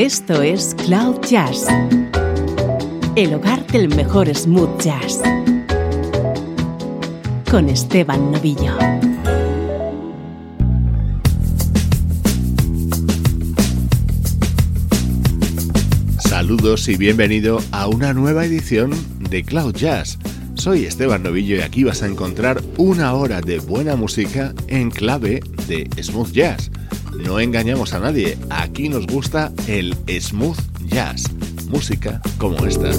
Esto es Cloud Jazz, el hogar del mejor smooth jazz, con Esteban Novillo. Saludos y bienvenido a una nueva edición de Cloud Jazz. Soy Esteban Novillo y aquí vas a encontrar una hora de buena música en clave de smooth jazz. No engañamos a nadie, aquí nos gusta el smooth jazz, música como esta.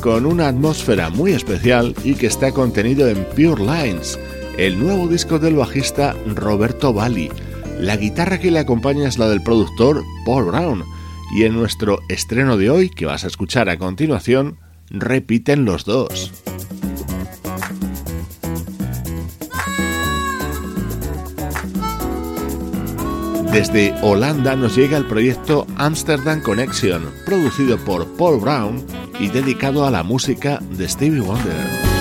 Con una atmósfera muy especial y que está contenido en Pure Lines, el nuevo disco del bajista Roberto Bali. La guitarra que le acompaña es la del productor Paul Brown y en nuestro estreno de hoy, que vas a escuchar a continuación, repiten los dos. Desde Holanda nos llega el proyecto Amsterdam Connection, producido por Paul Brown y dedicado a la música de Stevie Wonder.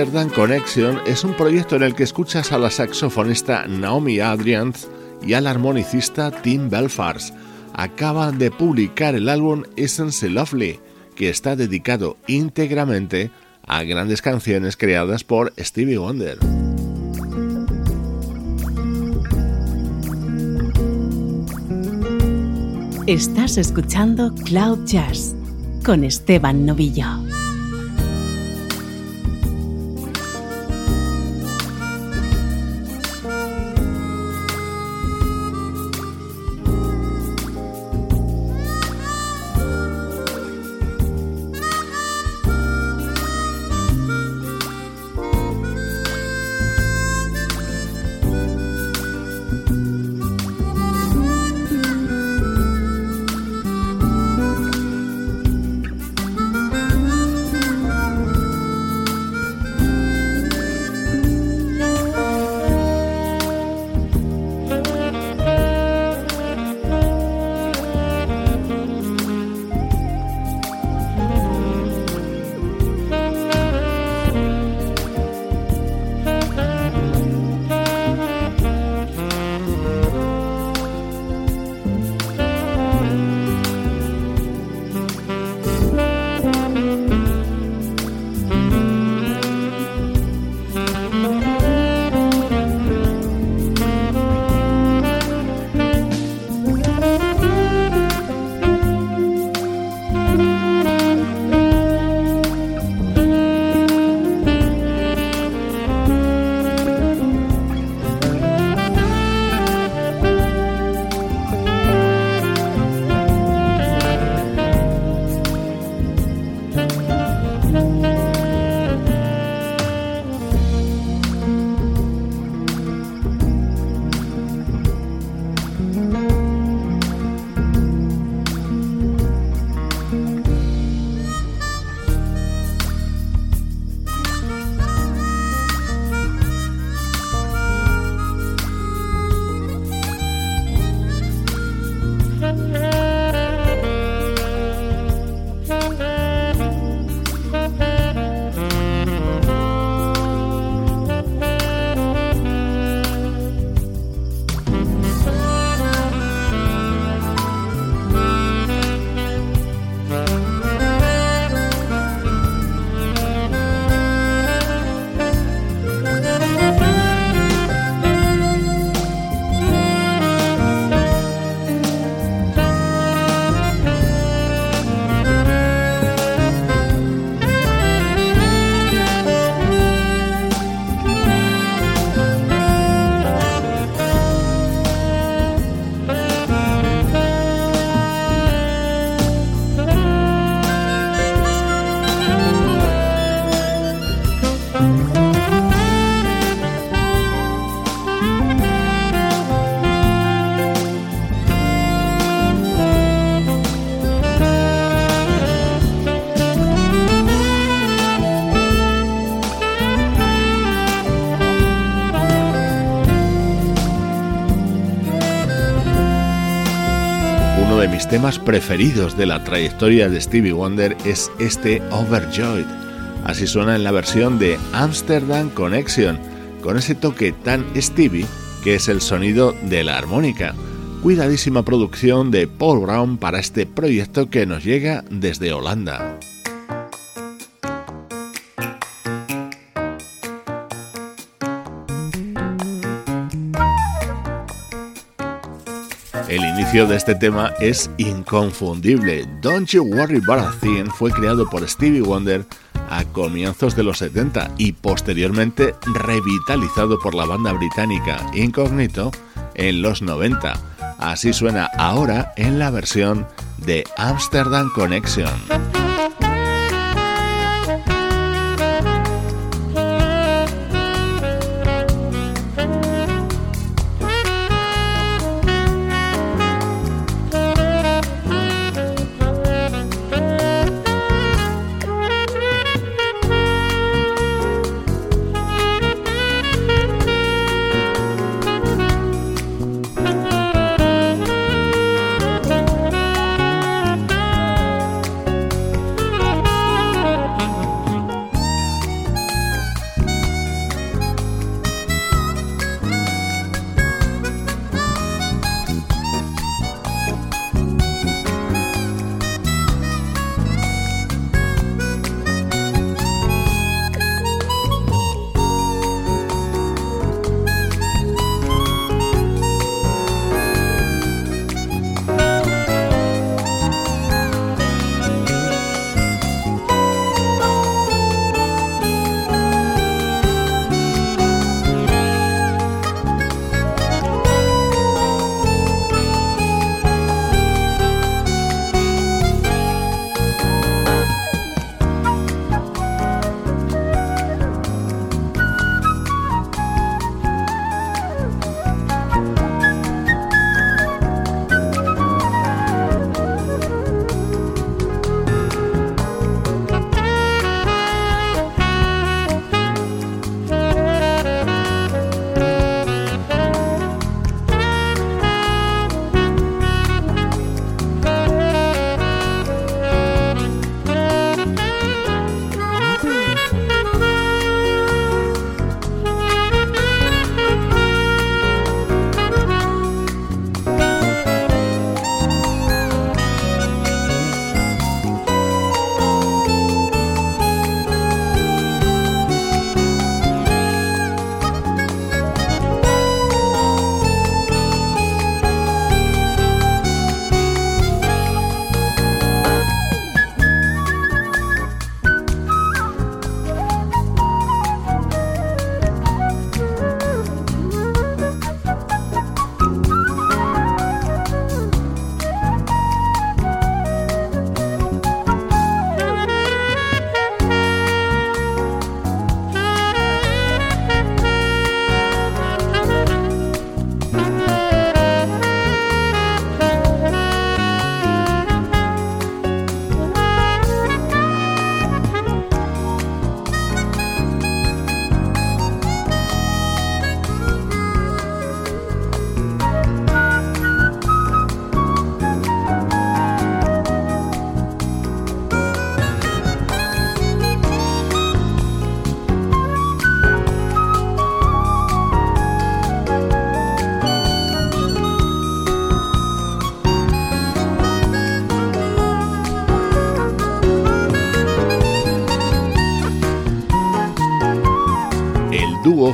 Amsterdam Connection es un proyecto en el que escuchas a la saxofonista Naomi Adrians y al armonicista Tim Belfars. Acaban de publicar el álbum Essence Lovely, que está dedicado íntegramente a grandes canciones creadas por Stevie Wonder. Estás escuchando Cloud Jazz con Esteban Novillo. Temas preferidos de la trayectoria de Stevie Wonder es este Overjoyed. Así suena en la versión de Amsterdam Connection, con ese toque tan Stevie que es el sonido de la armónica. Cuidadísima producción de Paul Brown para este proyecto que nos llega desde Holanda. Inicio de este tema es inconfundible. Don't You Worry About a Thing fue creado por Stevie Wonder a comienzos de los 70 y posteriormente revitalizado por la banda británica Incognito en los 90. Así suena ahora en la versión de Amsterdam Connection.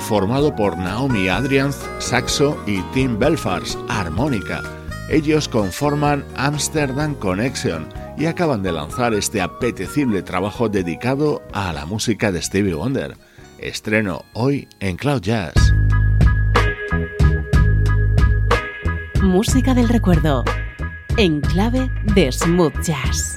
Formado por Naomi Adrianz, saxo, y Tim Belfars, armónica. Ellos conforman Amsterdam Connection y acaban de lanzar este apetecible trabajo dedicado a la música de Stevie Wonder. Estreno hoy en Cloud Jazz. Música del recuerdo, en clave de smooth jazz.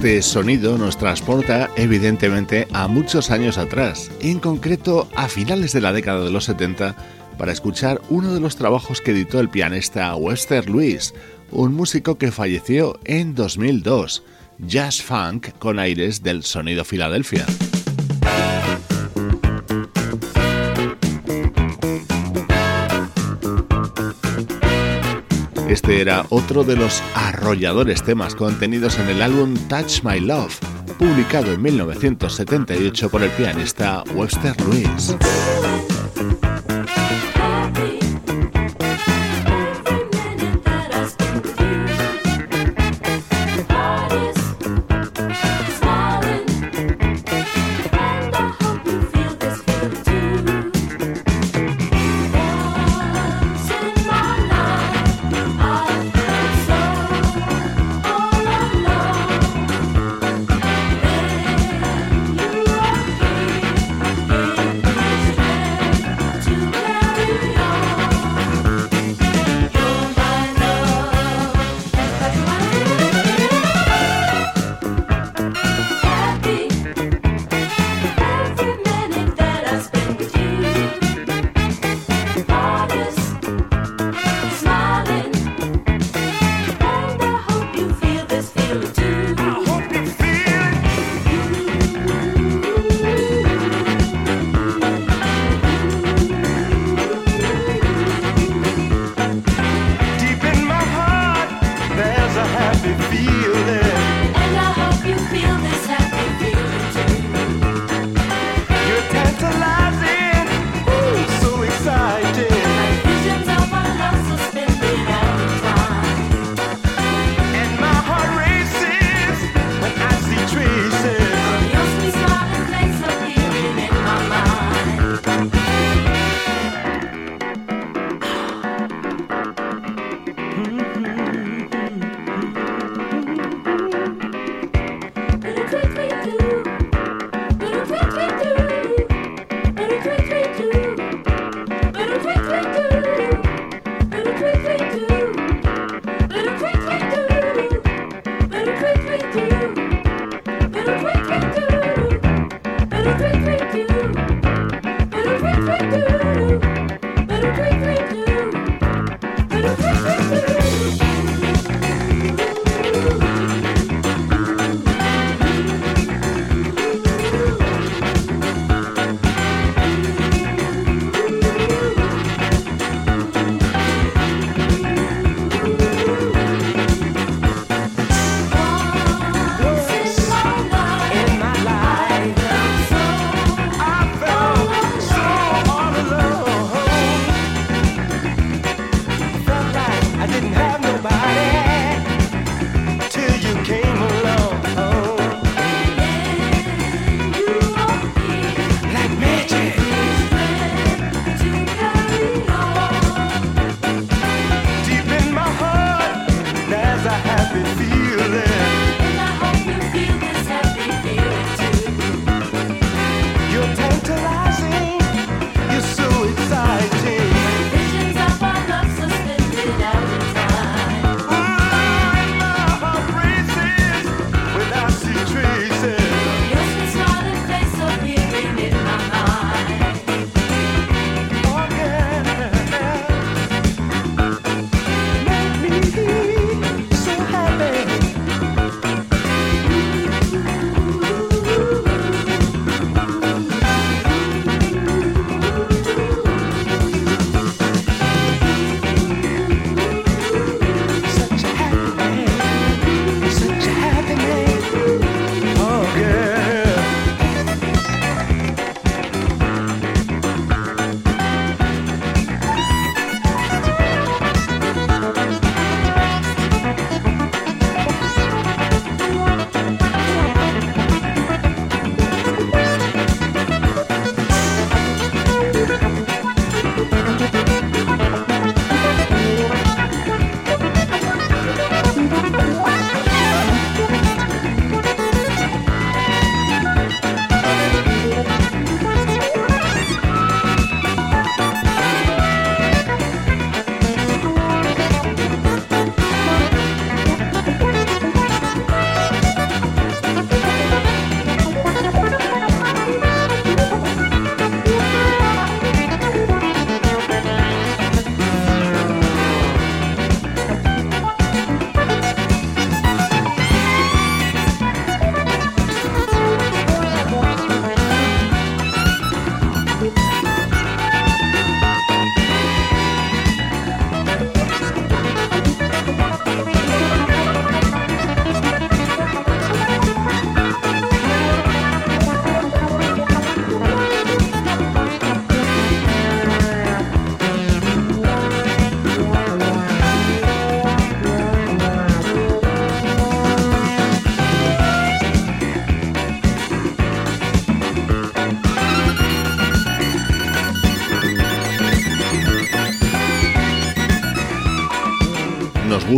Este sonido nos transporta evidentemente a muchos años atrás, en concreto a finales de la década de los 70, para escuchar uno de los trabajos que editó el pianista Webster Lewis, un músico que falleció en 2002, jazz funk con aires del sonido Filadelfia. Este era otro de los arrolladores temas contenidos en el álbum Touch My Love, publicado en 1978 por el pianista Webster Lewis.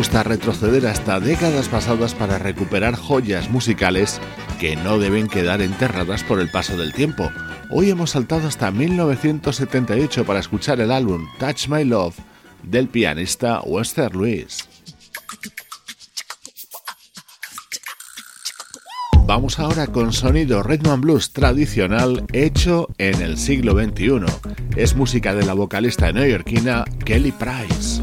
Gusta retroceder hasta décadas pasadas para recuperar joyas musicales que no deben quedar enterradas por el paso del tiempo. Hoy hemos saltado hasta 1978 para escuchar el álbum Touch My Love del pianista Wester Lewis. Vamos ahora con sonido Redman Blues tradicional hecho en el siglo XXI. Es música de la vocalista neoyorquina Kelly Price.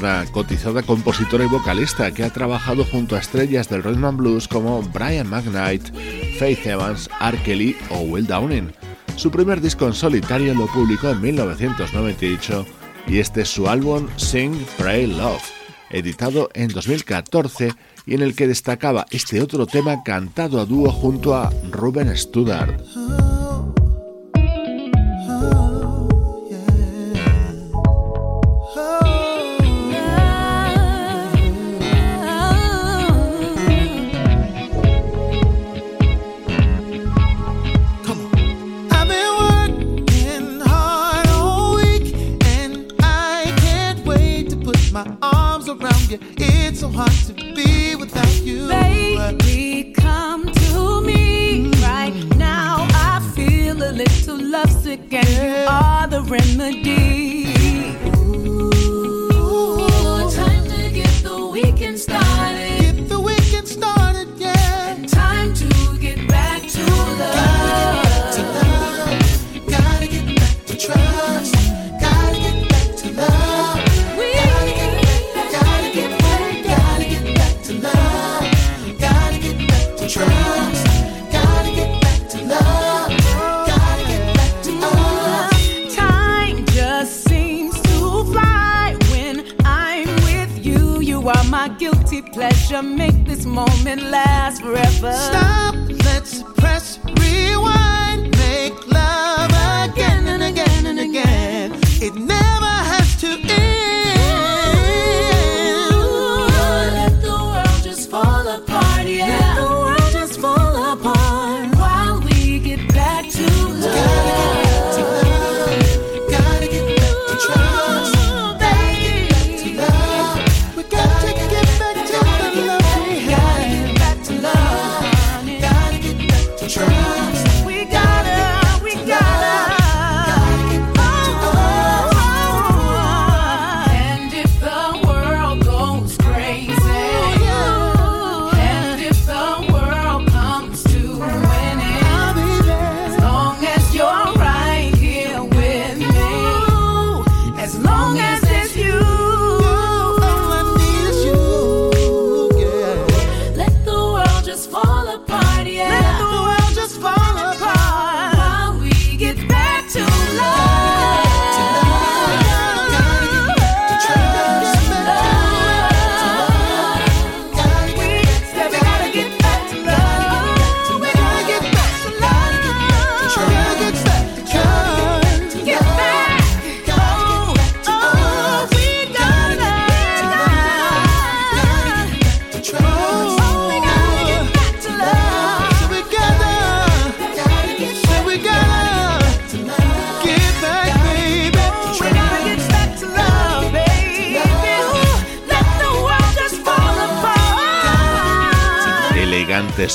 Una cotizada compositora y vocalista que ha trabajado junto a estrellas del rhythm blues como Brian McKnight, Faith Evans, R. Kelly o Will Downing. Su primer disco en solitario lo publicó en 1998 y este es su álbum Sing, Pray, Love, editado en 2014 y en el que destacaba este otro tema cantado a dúo junto a Ruben Studdard.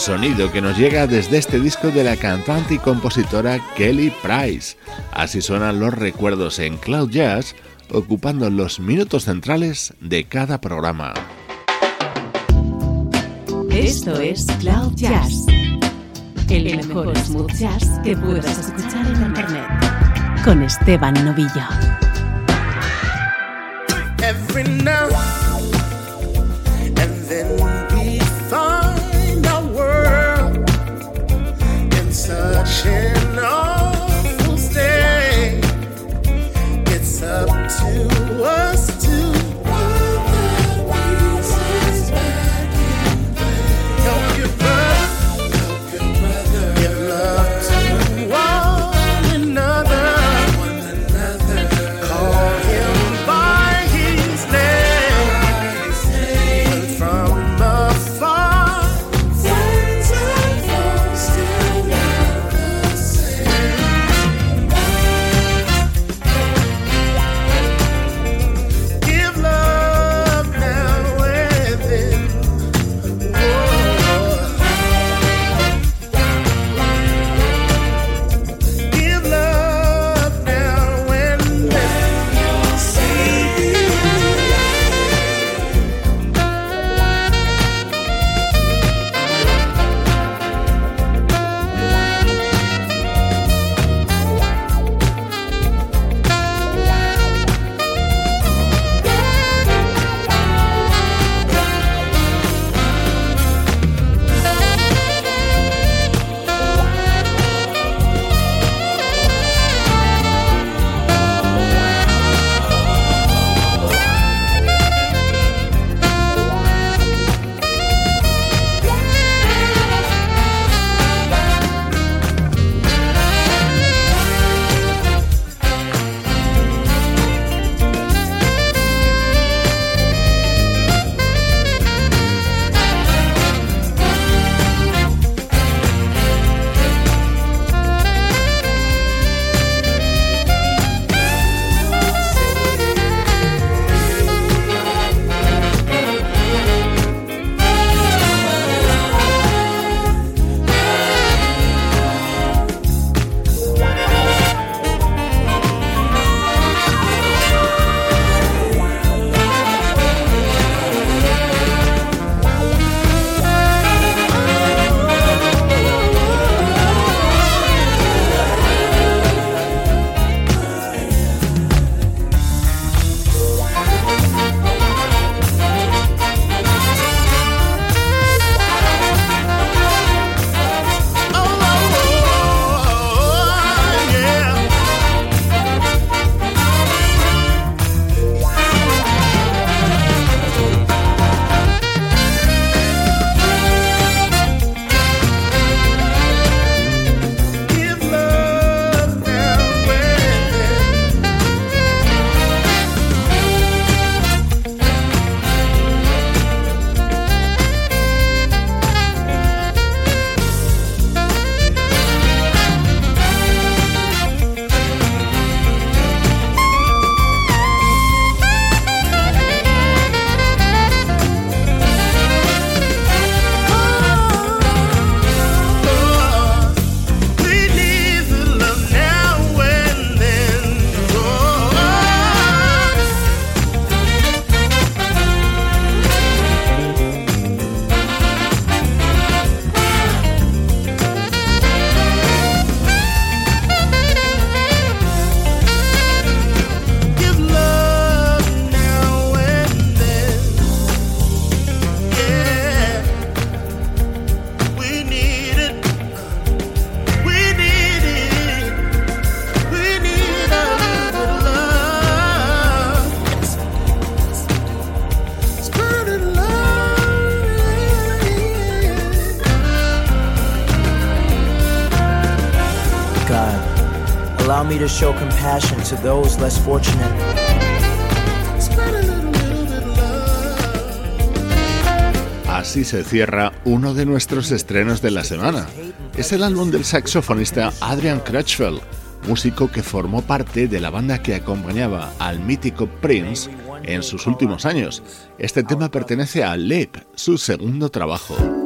sonido que nos llega desde este disco de la cantante y compositora Kelly Price. Así suenan los recuerdos en Cloud Jazz, ocupando los minutos centrales de cada programa. Esto es Cloud Jazz, el mejor smooth jazz que puedas escuchar en internet, con Esteban Novillo. Show compassion to those less fortunate. Así se cierra uno de nuestros estrenos de la semana. Es el álbum del saxofonista Adrian Crutchfield, músico que formó parte de la banda que acompañaba al mítico Prince en sus últimos años. Este tema pertenece a Leap, su segundo trabajo.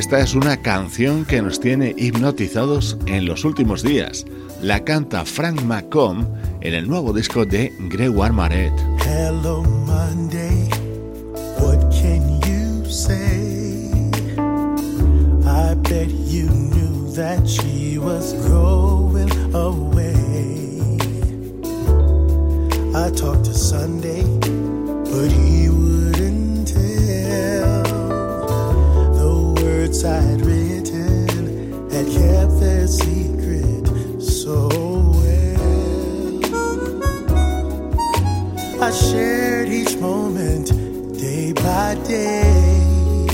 Esta es una canción que nos tiene hipnotizados en los últimos días. La canta Frank McComb en el nuevo disco de Gregoire Maret. Hello Monday, what can you say? I bet you knew that she was going away. I talked to Sunday, but he I'd written had kept their secret so well. I shared each moment day by day.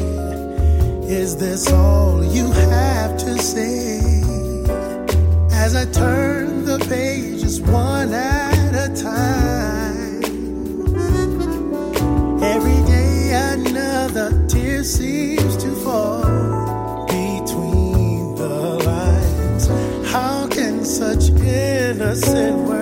Is this all you have to say? As I turn the pages one at a time. Every day another tear seems said,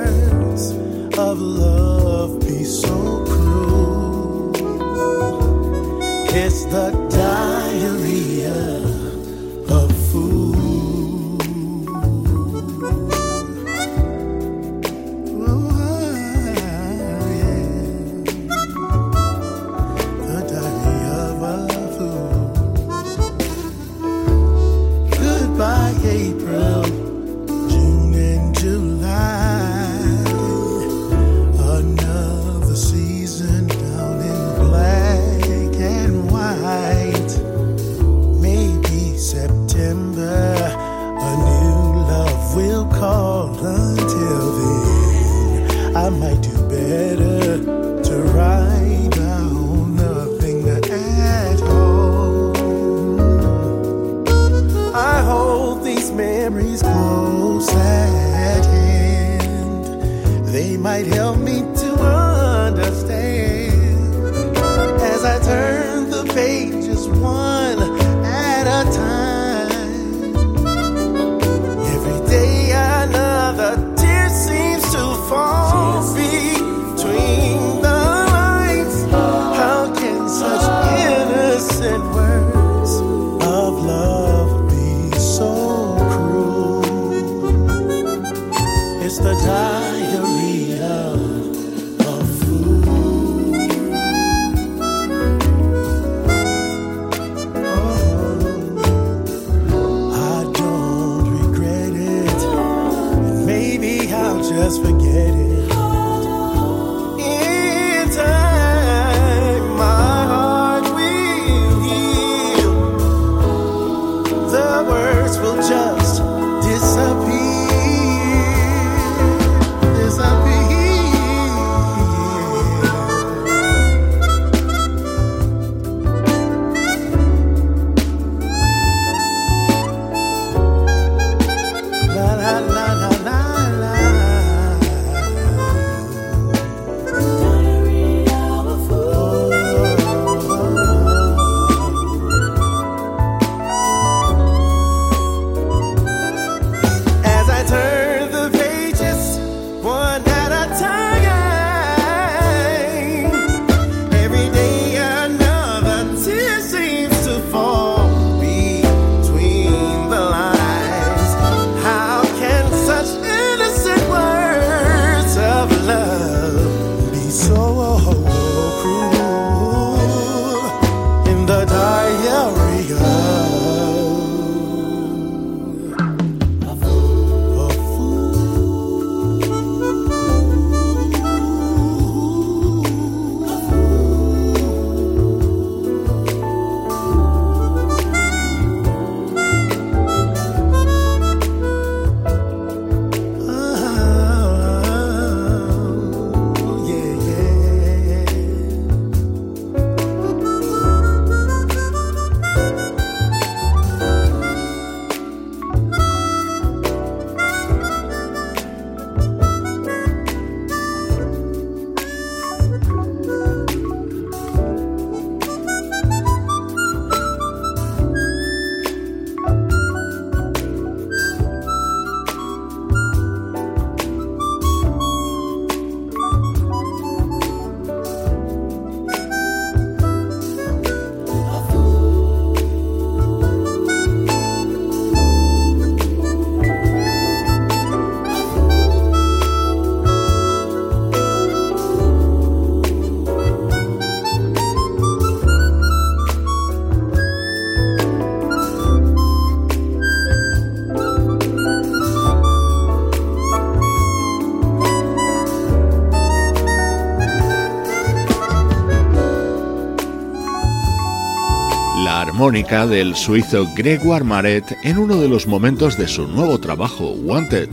armónica del suizo Gregoire Maret en uno de los momentos de su nuevo trabajo, Wanted.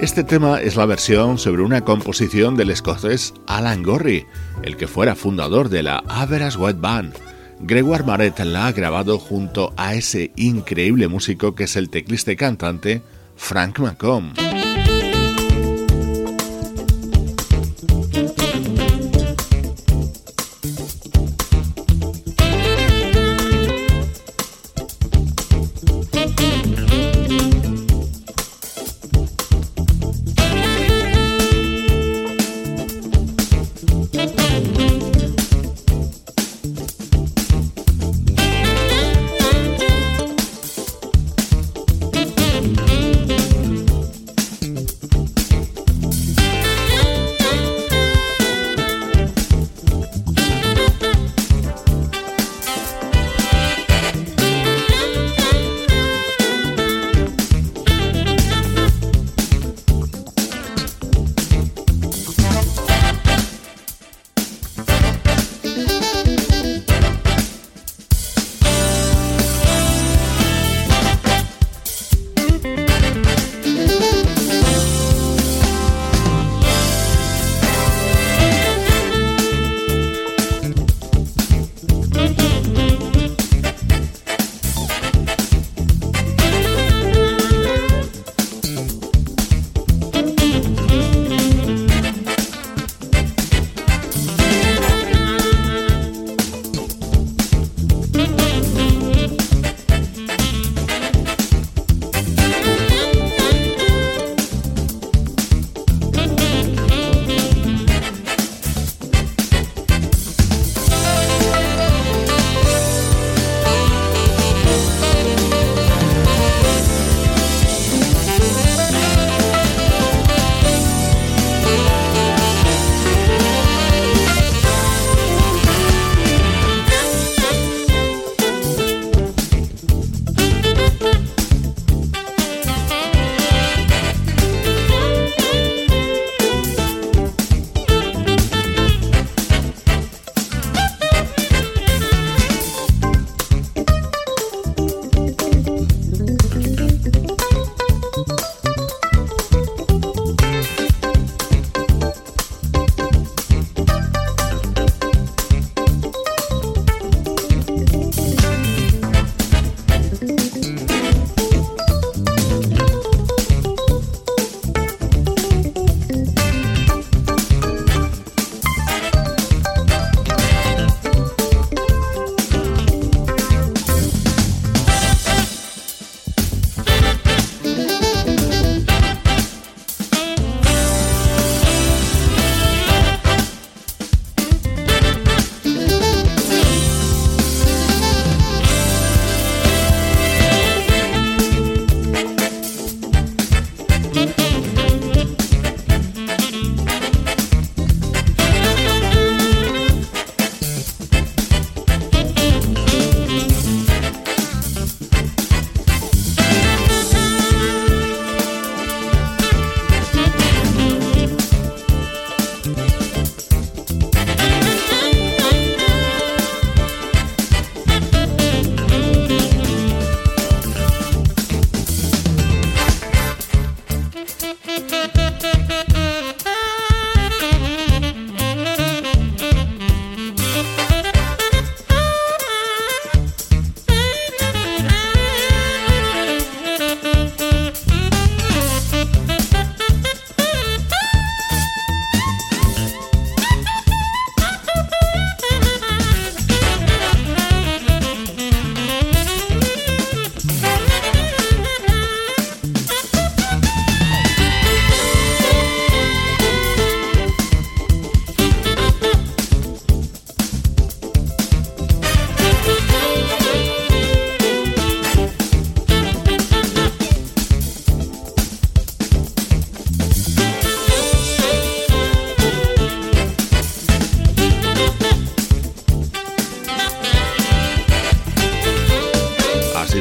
Este tema es la versión sobre una composición del escocés Alan Gorry, el que fuera fundador de la Average White Band. Gregoire Maret la ha grabado junto a ese increíble músico que es el teclista y cantante Frank McComb.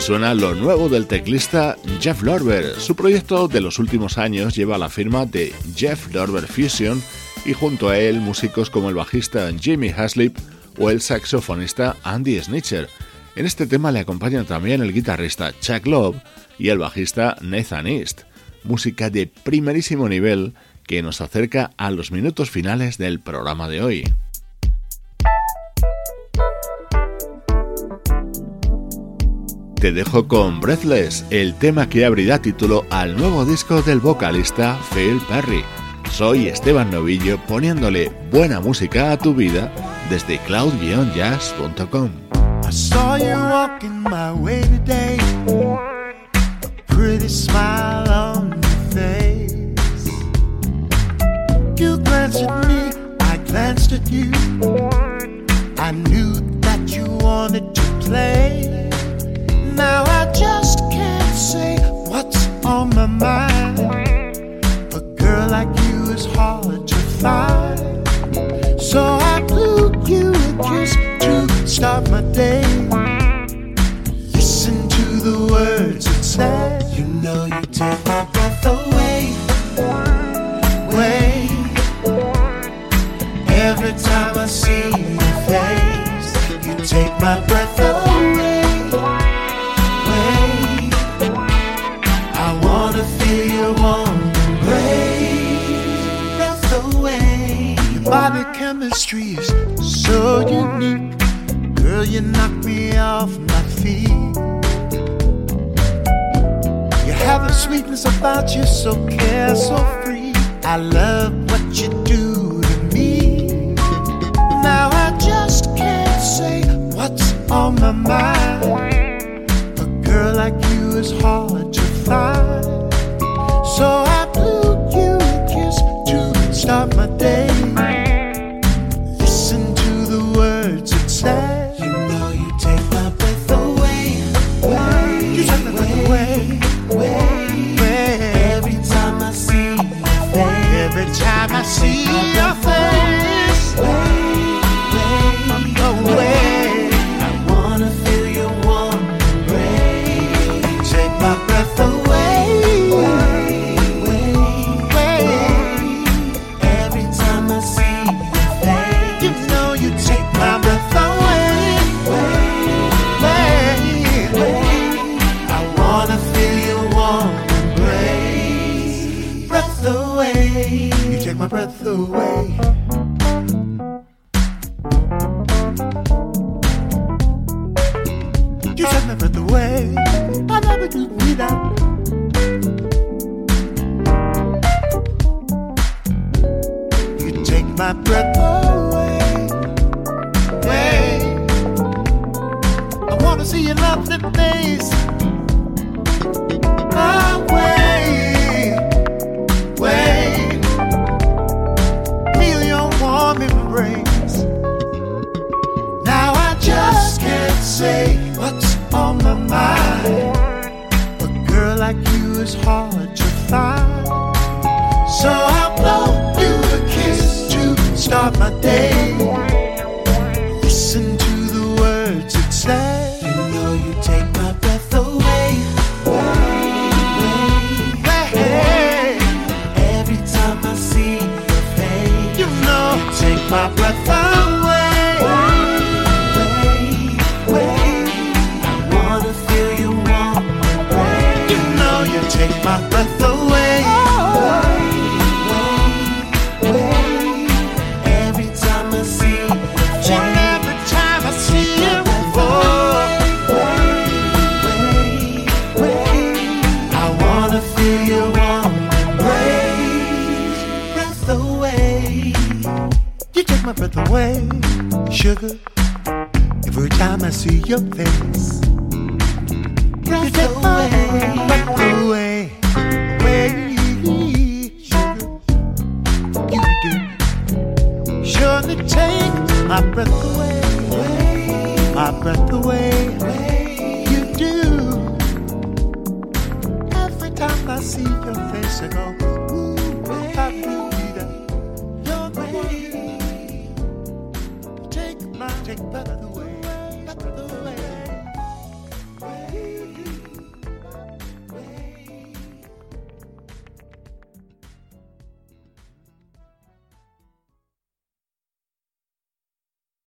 Suena lo nuevo del teclista Jeff Lorber. Su proyecto de los últimos años lleva la firma de Jeff Lorber Fusion y junto a él músicos como el bajista Jimmy Haslip o el saxofonista Andy Snitcher. En este tema le acompañan también el guitarrista Chuck Love y el bajista Nathan East, música de primerísimo nivel que nos acerca a los minutos finales del programa de hoy. Te dejo con Breathless, el tema que abrirá título al nuevo disco del vocalista Phil Perry. Soy Esteban Novillo poniéndole buena música a tu vida desde cloud-jazz.com. I glanced at you. I knew that you wanted to play. Now I just can't say what's on my mind. A girl like you is hard to find. So I blew you a kiss to start my day. Listen to the words it says. You know you take my breath away. Way. Every time I see your face, you take my breath wanna feel your warm embrace. Breath away. Your body chemistry is so unique. Girl, you knock me off my feet. You have a sweetness about you, so care, so free. I love what you do to me. Now I just can't say what's on my mind. A girl like you is hard to find. So I blew you a kiss to stop my